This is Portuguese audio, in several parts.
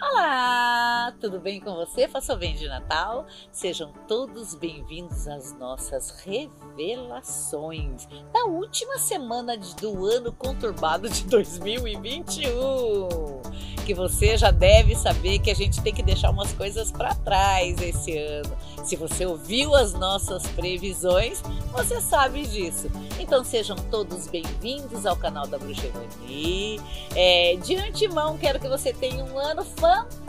Olá, tudo bem com você? Faça bem de Natal. Sejam todos bem-vindos às nossas revelações da última semana do ano conturbado de 2021. Que você já deve saber que a gente tem que deixar umas coisas para trás esse ano. Se você ouviu as nossas previsões, você sabe disso. Então sejam todos bem-vindos ao canal da Bruxa Evani. É, de antemão, quero que você tenha um ano fantástico.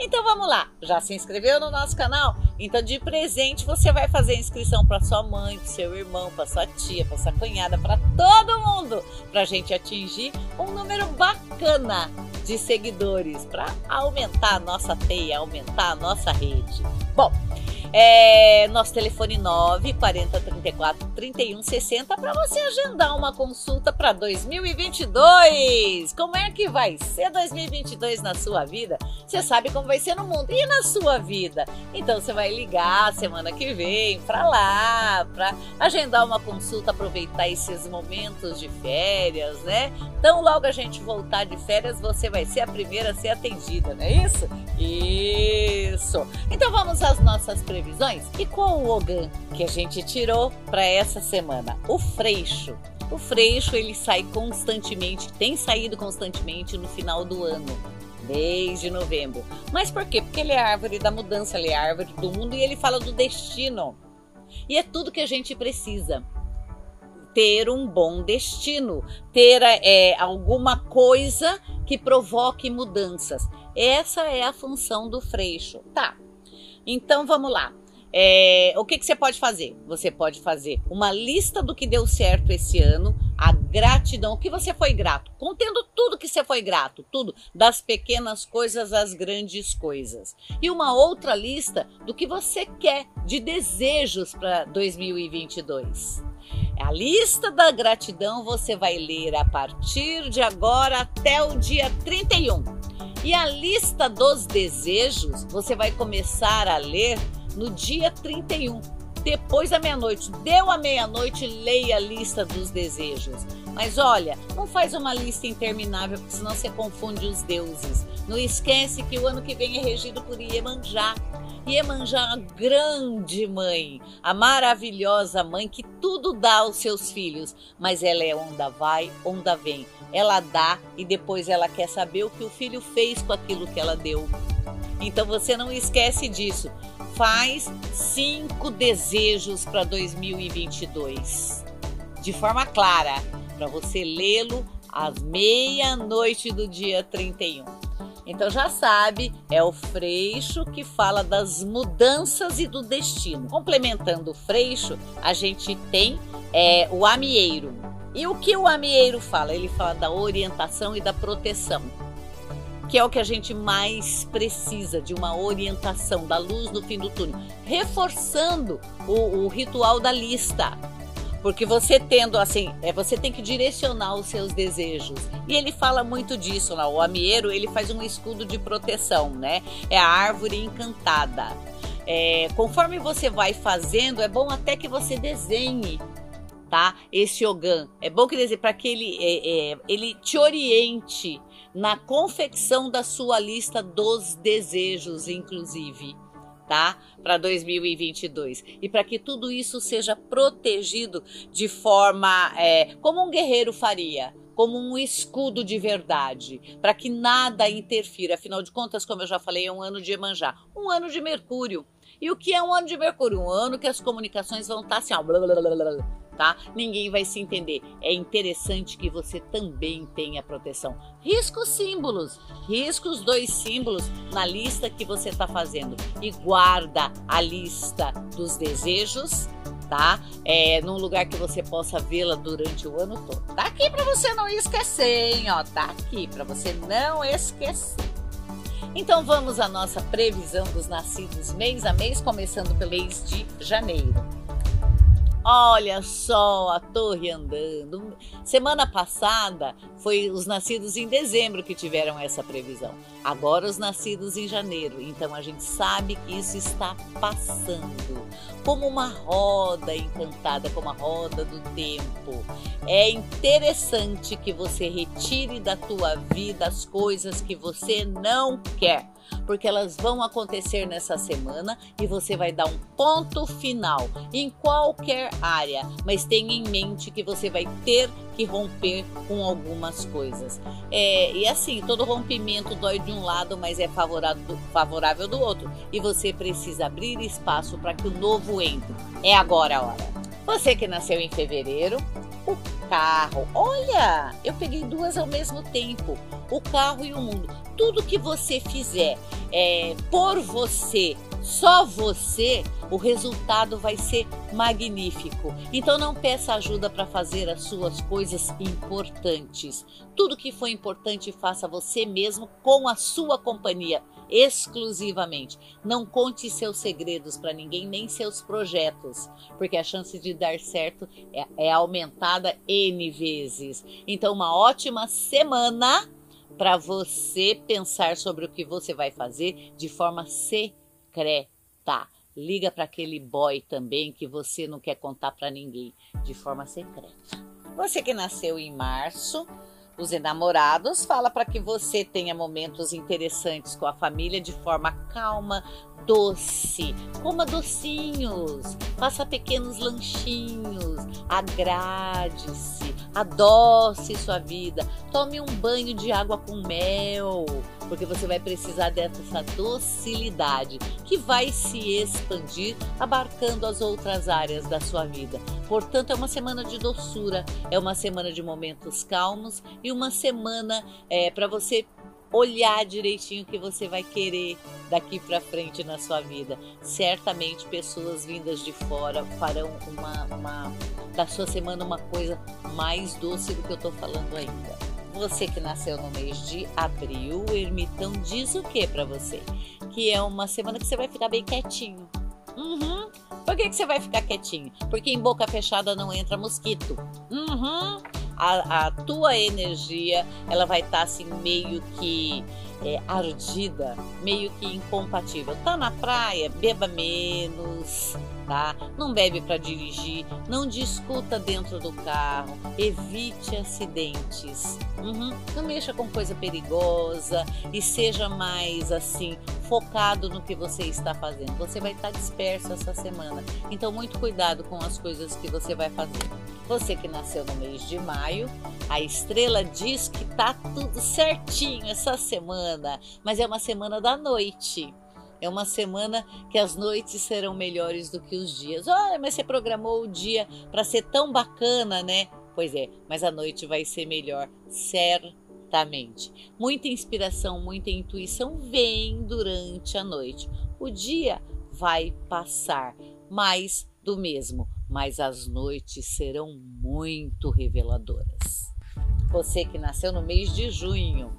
Então vamos lá, já se inscreveu no nosso canal? Então de presente você vai fazer inscrição para sua mãe, para seu irmão, para sua tia, para sua cunhada, para todo mundo, para a gente atingir um número bacana de seguidores, para aumentar a nossa teia, aumentar a nossa rede. Bom, é, nosso telefone 9 40 34 31 60 para você agendar uma consulta para 2022. Como é que vai ser 2022 na sua vida? Você sabe como vai ser no mundo e na sua vida. Então você vai ligar semana que vem para lá, para agendar uma consulta, aproveitar esses momentos de férias, né? Então logo a gente voltar de férias, você vai ser a primeira a ser atendida, não é isso? Isso. Então vamos às nossas previsões? E qual o Ogan que a gente tirou para essa semana? O freixo. O freixo ele sai constantemente, tem saído constantemente no final do ano, desde novembro. Mas por quê? Porque ele é árvore da mudança, ele é árvore do mundo e ele fala do destino. E é tudo que a gente precisa ter um bom destino, ter é, alguma coisa que provoque mudanças. Essa é a função do freixo. Tá, então vamos lá. É, o que, que você pode fazer? Você pode fazer uma lista do que deu certo esse ano, a gratidão, o que você foi grato, contendo tudo que você foi grato, tudo, das pequenas coisas às grandes coisas. E uma outra lista do que você quer de desejos para 2022. A lista da gratidão você vai ler a partir de agora até o dia 31. E a lista dos desejos você vai começar a ler no dia 31, depois da meia-noite. Deu a meia-noite, leia a lista dos desejos. Mas olha, não faz uma lista interminável, porque senão você confunde os deuses. Não esquece que o ano que vem é regido por Iemanjá. Iemanjá, a grande mãe, a maravilhosa mãe que tudo dá aos seus filhos, mas ela é onda vai, onda vem. Ela dá e depois ela quer saber o que o filho fez com aquilo que ela deu. Então você não esquece disso. Faz cinco desejos para 2022, de forma clara, para você lê-lo às meia-noite do dia 31. Então já sabe, é o Freixo que fala das mudanças e do destino. Complementando o Freixo, a gente tem é, o Amieiro. E o que o Amieiro fala? Ele fala da orientação e da proteção que é o que a gente mais precisa de uma orientação da luz no fim do túnel, reforçando o, o ritual da lista. Porque você tendo assim, é, você tem que direcionar os seus desejos. E ele fala muito disso lá. O amieiro, ele faz um escudo de proteção, né? É a árvore encantada. É, conforme você vai fazendo, é bom até que você desenhe tá? Esse Ogan. É bom que dizer para que ele, é, é, ele te oriente na confecção da sua lista dos desejos, inclusive tá? Para 2022 e para que tudo isso seja protegido de forma é, como um guerreiro faria, como um escudo de verdade, para que nada interfira. Afinal de contas, como eu já falei, é um ano de Emanjá, um ano de Mercúrio. E o que é um ano de Mercúrio? Um ano que as comunicações vão estar assim, ó, blá, blá, blá, tá? Ninguém vai se entender. É interessante que você também tenha proteção. Risca os símbolos, risca os dois símbolos na lista que você está fazendo e guarda a lista dos desejos tá? É, num lugar que você possa vê-la durante o ano todo. Tá aqui para você não esquecer, hein? Ó, tá aqui para você não esquecer. Então vamos à nossa previsão dos nascidos mês a mês, começando pelo mês de janeiro. Olha só a torre andando. Semana passada foi os nascidos em dezembro que tiveram essa previsão. Agora os nascidos em janeiro. Então a gente sabe que isso está passando como uma roda encantada, como a roda do tempo. É interessante que você retire da tua vida as coisas que você não quer porque elas vão acontecer nessa semana e você vai dar um ponto final em qualquer área, mas tenha em mente que você vai ter que romper com algumas coisas. É, e assim, todo rompimento dói de um lado, mas é favorável do, outro. E você precisa abrir espaço para que o novo entre. É agora a hora. Você que nasceu em fevereiro, o carro. Olha, eu peguei duas ao mesmo tempo: o carro e o mundo. Tudo que você fizer é, por você, só você, o resultado vai ser magnífico. Então não peça ajuda para fazer as suas coisas importantes. Tudo que for importante, faça você mesmo com a sua companhia exclusivamente. Não conte seus segredos para ninguém, nem seus projetos, porque a chance de dar certo é, é aumentada N vezes. Então, uma ótima semana para você pensar sobre o que você vai fazer de forma secreta. Liga para aquele boy também que você não quer contar para ninguém de forma secreta. Você que nasceu em março, os enamorados fala para que você tenha momentos interessantes com a família de forma calma, doce. Coma docinhos, faça pequenos lanchinhos, agrade-se, adoce sua vida. Tome um banho de água com mel, porque você vai precisar dessa docilidade que vai se expandir, abarcando as outras áreas da sua vida. Portanto, é uma semana de doçura, é uma semana de momentos calmos e uma semana é, para você olhar direitinho o que você vai querer daqui para frente na sua vida. Certamente pessoas vindas de fora farão uma, uma da sua semana uma coisa mais doce do que eu estou falando ainda. Você que nasceu no mês de abril, o ermitão diz o que para você? Que é uma semana que você vai ficar bem quietinho. Uhum. Por que, que você vai ficar quietinho? Porque em boca fechada não entra mosquito. Uhum a, a tua energia ela vai estar tá, assim meio que é, ardida, meio que incompatível. Tá na praia, beba menos, tá? Não bebe para dirigir, não discuta dentro do carro, evite acidentes, uhum. não mexa com coisa perigosa e seja mais assim focado no que você está fazendo. Você vai estar disperso essa semana, então muito cuidado com as coisas que você vai fazer. Você que nasceu no mês de maio, a estrela diz que tá tudo certinho essa semana, mas é uma semana da noite. É uma semana que as noites serão melhores do que os dias. Olha, mas você programou o dia para ser tão bacana, né? Pois é, mas a noite vai ser melhor, certamente. Muita inspiração, muita intuição vem durante a noite. O dia vai passar, mais do mesmo, mas as noites serão muito reveladoras. Você que nasceu no mês de junho,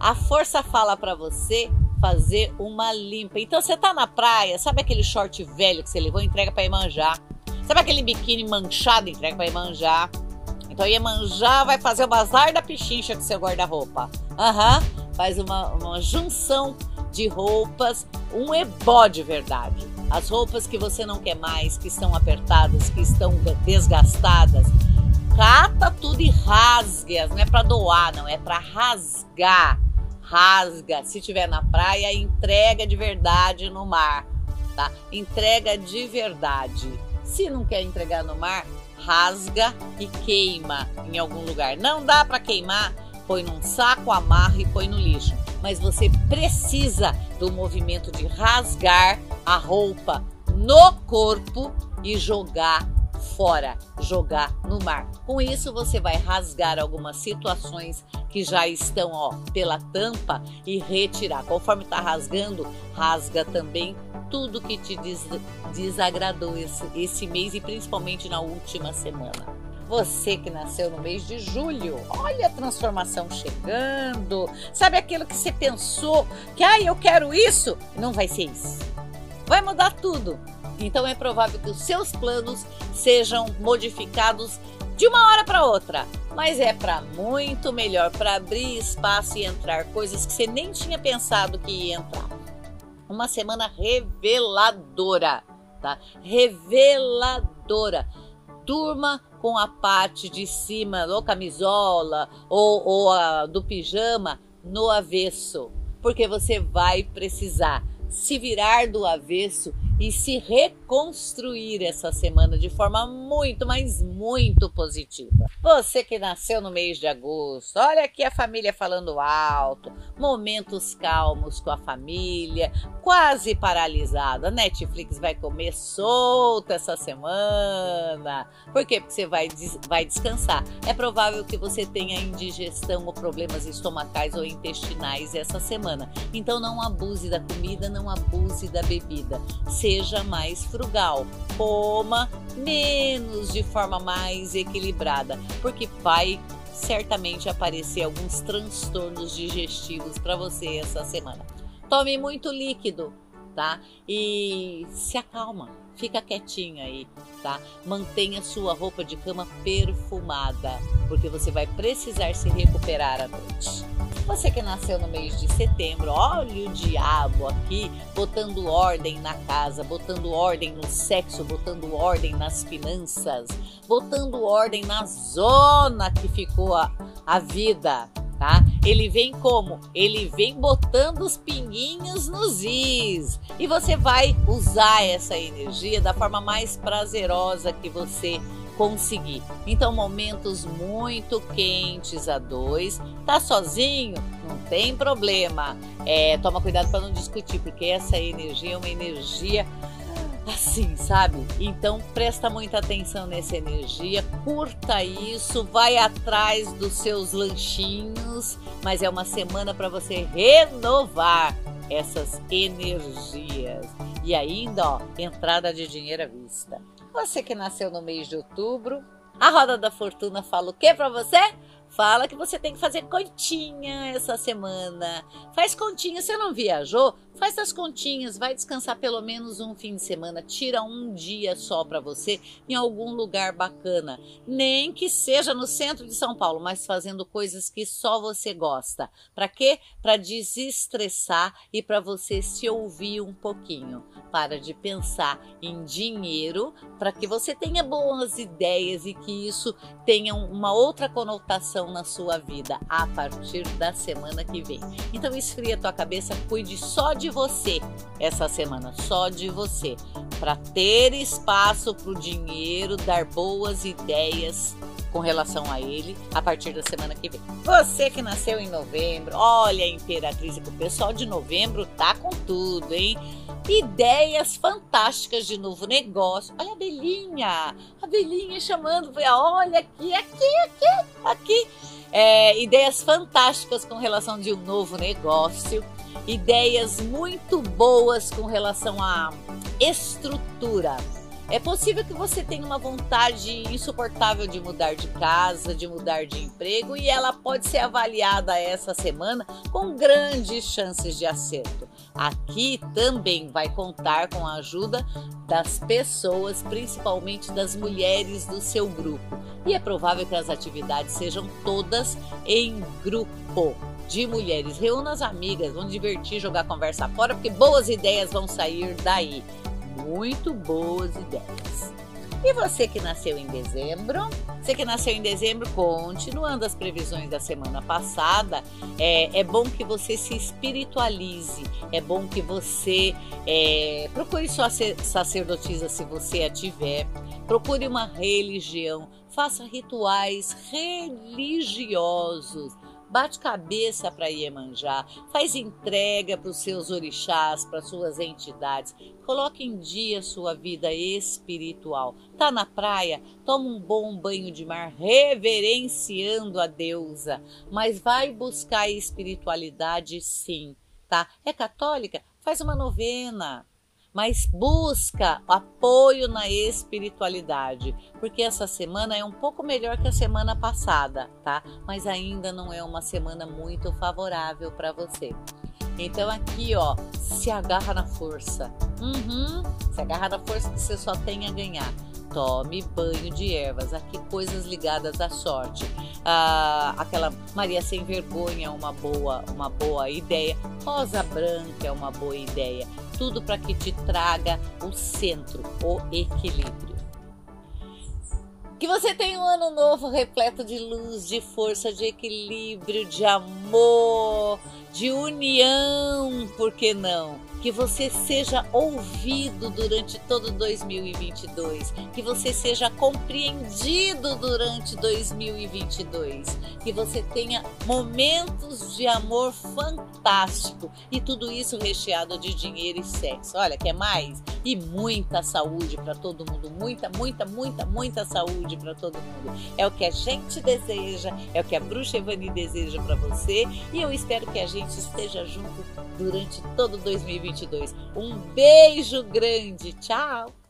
a força fala para você fazer uma limpa. Então você tá na praia, sabe aquele short velho que você levou, entrega para manjar. Sabe aquele biquíni manchado, entrega para manjar. Então Iemanjá vai fazer o bazar da pichincha com seu guarda-roupa. Aham, uhum. faz uma, uma junção de roupas, um ebó de verdade. As roupas que você não quer mais, que estão apertadas, que estão desgastadas, cata tudo e rasgue-as. Não é para doar, não, é para rasgar rasga. Se tiver na praia, entrega de verdade no mar, tá? Entrega de verdade. Se não quer entregar no mar, rasga e queima em algum lugar. Não dá para queimar, põe num saco, amarra e põe no lixo. Mas você precisa do movimento de rasgar a roupa no corpo e jogar fora, jogar no mar. Com isso, você vai rasgar algumas situações que já estão ó, pela tampa e retirar. Conforme está rasgando, rasga também tudo que te des desagradou esse, esse mês e principalmente na última semana. Você que nasceu no mês de julho, olha a transformação chegando. Sabe aquilo que você pensou que, ah, eu quero isso? Não vai ser isso. Vai mudar tudo. Então é provável que os seus planos sejam modificados de uma hora para outra. mas é para muito melhor, para abrir espaço e entrar coisas que você nem tinha pensado que ia entrar. Uma semana reveladora, tá? Reveladora. Durma com a parte de cima, ou camisola, ou, ou a, do pijama, no avesso, porque você vai precisar se virar do avesso e se reconstruir essa semana de forma muito, mas muito positiva. Você que nasceu no mês de agosto, olha aqui a família falando alto, momentos calmos com a família, quase paralisada. Netflix vai comer solta essa semana. Por quê? Porque você vai, vai descansar. É provável que você tenha indigestão ou problemas estomacais ou intestinais essa semana. Então não abuse da comida, não abuse da bebida. Seja mais frugal. Coma menos de forma mais equilibrada, porque vai certamente aparecer alguns transtornos digestivos para você essa semana. Tome muito líquido, tá? E se acalma, fica quietinho aí, tá? Mantenha sua roupa de cama perfumada, porque você vai precisar se recuperar à noite. Você que nasceu no mês de setembro, olha o diabo aqui botando ordem na casa, botando ordem no sexo, botando ordem nas finanças, botando ordem na zona que ficou a, a vida, tá? Ele vem como? Ele vem botando os pinguinhos nos is. E você vai usar essa energia da forma mais prazerosa que você conseguir. Então, momentos muito quentes a dois. Tá sozinho? Não tem problema. É, toma cuidado para não discutir, porque essa energia é uma energia assim, sabe? Então presta muita atenção nessa energia, curta isso, vai atrás dos seus lanchinhos, mas é uma semana para você renovar essas energias. E ainda, ó, entrada de dinheiro à vista. Você que nasceu no mês de outubro, a roda da fortuna fala o que para você? Fala que você tem que fazer continha essa semana. Faz continha, você não viajou? Faz as continhas, vai descansar pelo menos um fim de semana, tira um dia só para você em algum lugar bacana, nem que seja no centro de São Paulo, mas fazendo coisas que só você gosta. Para quê? Para desestressar e para você se ouvir um pouquinho. Para de pensar em dinheiro, para que você tenha boas ideias e que isso tenha uma outra conotação na sua vida a partir da semana que vem. Então esfria tua cabeça, cuide só de você essa semana, só de você, para ter espaço para o dinheiro, dar boas ideias com relação a ele a partir da semana que vem. Você que nasceu em novembro, olha a Imperatriz, o pessoal de novembro tá com tudo, hein? Ideias fantásticas de novo negócio. Olha a Belinha, a Belinha chamando, olha aqui, aqui, aqui, aqui. É, ideias fantásticas com relação de um novo negócio ideias muito boas com relação à estrutura. É possível que você tenha uma vontade insuportável de mudar de casa, de mudar de emprego, e ela pode ser avaliada essa semana com grandes chances de acerto. Aqui também vai contar com a ajuda das pessoas, principalmente das mulheres do seu grupo. E é provável que as atividades sejam todas em grupo de mulheres. Reúna as amigas, vão divertir, jogar conversa fora, porque boas ideias vão sair daí. Muito boas ideias. E você que nasceu em dezembro, você que nasceu em dezembro, continuando as previsões da semana passada, é, é bom que você se espiritualize, é bom que você é, procure sua sacerdotisa se você a tiver, procure uma religião, faça rituais religiosos bate cabeça para Iemanjá, faz entrega para os seus orixás, para suas entidades, coloque em dia sua vida espiritual. Tá na praia, toma um bom banho de mar, reverenciando a deusa, mas vai buscar espiritualidade sim, tá? É católica? Faz uma novena mas busca apoio na espiritualidade, porque essa semana é um pouco melhor que a semana passada, tá? Mas ainda não é uma semana muito favorável para você. Então aqui, ó, se agarra na força. Uhum, se agarra na força que você só tem a ganhar. tome banho de ervas. Aqui coisas ligadas à sorte. Ah, aquela Maria sem vergonha é uma boa, uma boa ideia. Rosa branca é uma boa ideia. Tudo para que te traga o centro, o equilíbrio. Que você tenha um ano novo repleto de luz, de força, de equilíbrio, de amor, de união, por que não? que você seja ouvido durante todo 2022, que você seja compreendido durante 2022, que você tenha momentos de amor fantástico e tudo isso recheado de dinheiro e sexo. Olha, quer mais? E muita saúde para todo mundo, muita, muita, muita, muita saúde para todo mundo. É o que a gente deseja, é o que a Bruxa Evani deseja para você e eu espero que a gente esteja junto durante todo 2022. Um beijo grande, tchau!